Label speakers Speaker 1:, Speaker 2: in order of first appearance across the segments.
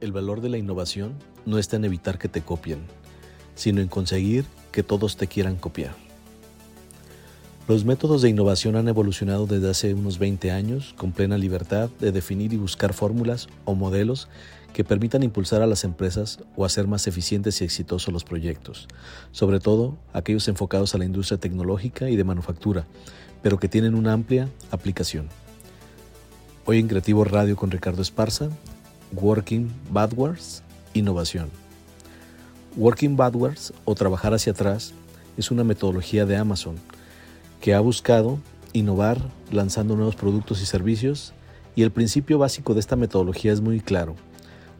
Speaker 1: El valor de la innovación no está en evitar que te copien, sino en conseguir que todos te quieran copiar. Los métodos de innovación han evolucionado desde hace unos 20 años con plena libertad de definir y buscar fórmulas o modelos que permitan impulsar a las empresas o hacer más eficientes y exitosos los proyectos, sobre todo aquellos enfocados a la industria tecnológica y de manufactura, pero que tienen una amplia aplicación. Hoy en Creativo Radio con Ricardo Esparza, Working Badwards, Innovación. Working Badwards o trabajar hacia atrás es una metodología de Amazon que ha buscado innovar lanzando nuevos productos y servicios y el principio básico de esta metodología es muy claro.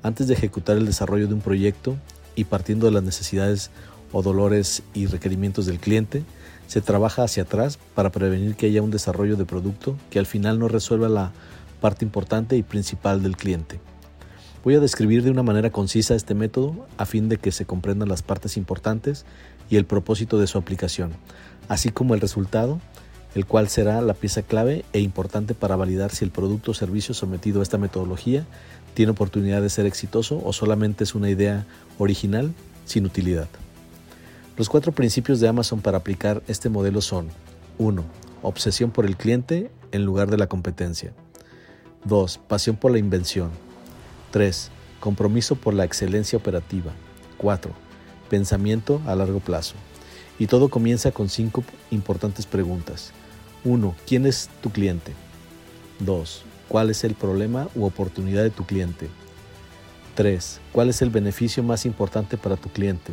Speaker 1: Antes de ejecutar el desarrollo de un proyecto y partiendo de las necesidades o dolores y requerimientos del cliente, se trabaja hacia atrás para prevenir que haya un desarrollo de producto que al final no resuelva la parte importante y principal del cliente. Voy a describir de una manera concisa este método a fin de que se comprendan las partes importantes y el propósito de su aplicación, así como el resultado, el cual será la pieza clave e importante para validar si el producto o servicio sometido a esta metodología tiene oportunidad de ser exitoso o solamente es una idea original sin utilidad. Los cuatro principios de Amazon para aplicar este modelo son 1. Obsesión por el cliente en lugar de la competencia. 2. Pasión por la invención. 3. Compromiso por la excelencia operativa. 4. Pensamiento a largo plazo. Y todo comienza con cinco importantes preguntas. 1. ¿Quién es tu cliente? 2. ¿Cuál es el problema u oportunidad de tu cliente? 3. ¿Cuál es el beneficio más importante para tu cliente?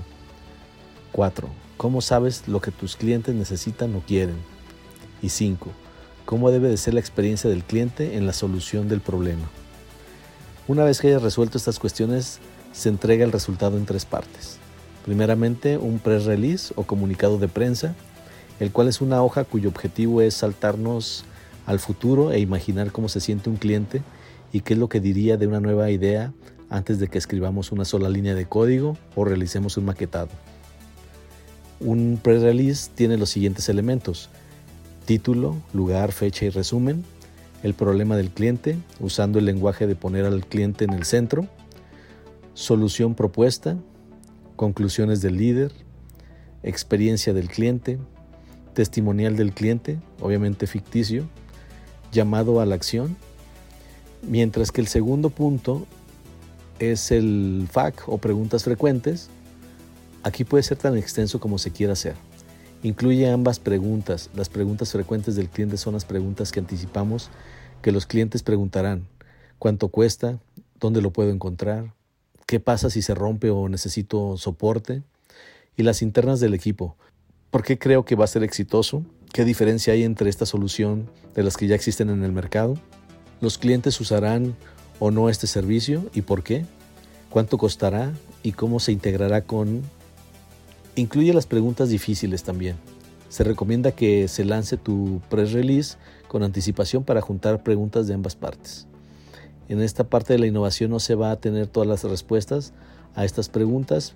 Speaker 1: 4. ¿Cómo sabes lo que tus clientes necesitan o quieren? Y 5. ¿Cómo debe de ser la experiencia del cliente en la solución del problema? Una vez que hayas resuelto estas cuestiones, se entrega el resultado en tres partes. Primeramente, un press release o comunicado de prensa, el cual es una hoja cuyo objetivo es saltarnos al futuro e imaginar cómo se siente un cliente y qué es lo que diría de una nueva idea antes de que escribamos una sola línea de código o realicemos un maquetado. Un press release tiene los siguientes elementos: título, lugar, fecha y resumen, el problema del cliente, usando el lenguaje de poner al cliente en el centro, solución propuesta, conclusiones del líder, experiencia del cliente, testimonial del cliente, obviamente ficticio, llamado a la acción, mientras que el segundo punto es el FAQ o preguntas frecuentes. Aquí puede ser tan extenso como se quiera hacer. Incluye ambas preguntas. Las preguntas frecuentes del cliente son las preguntas que anticipamos que los clientes preguntarán. ¿Cuánto cuesta? ¿Dónde lo puedo encontrar? qué pasa si se rompe o necesito soporte, y las internas del equipo. ¿Por qué creo que va a ser exitoso? ¿Qué diferencia hay entre esta solución de las que ya existen en el mercado? ¿Los clientes usarán o no este servicio y por qué? ¿Cuánto costará y cómo se integrará con... Incluye las preguntas difíciles también. Se recomienda que se lance tu press release con anticipación para juntar preguntas de ambas partes. En esta parte de la innovación no se va a tener todas las respuestas a estas preguntas,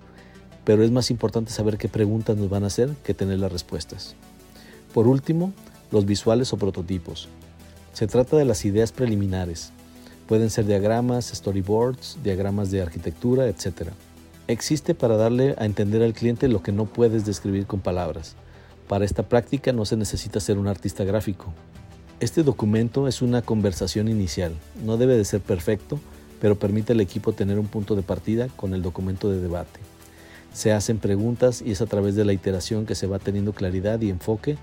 Speaker 1: pero es más importante saber qué preguntas nos van a hacer que tener las respuestas. Por último, los visuales o prototipos. Se trata de las ideas preliminares. Pueden ser diagramas, storyboards, diagramas de arquitectura, etc. Existe para darle a entender al cliente lo que no puedes describir con palabras. Para esta práctica no se necesita ser un artista gráfico. Este documento es una conversación inicial. No debe de ser perfecto, pero permite al equipo tener un punto de partida con el documento de debate. Se hacen preguntas y es a través de la iteración que se va teniendo claridad y enfoque,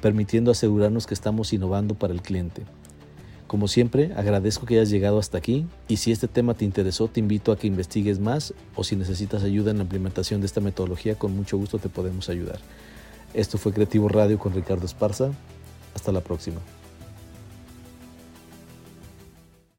Speaker 1: permitiendo asegurarnos que estamos innovando para el cliente. Como siempre, agradezco que hayas llegado hasta aquí y si este tema te interesó, te invito a que investigues más o si necesitas ayuda en la implementación de esta metodología, con mucho gusto te podemos ayudar. Esto fue Creativo Radio con Ricardo Esparza. Hasta la próxima.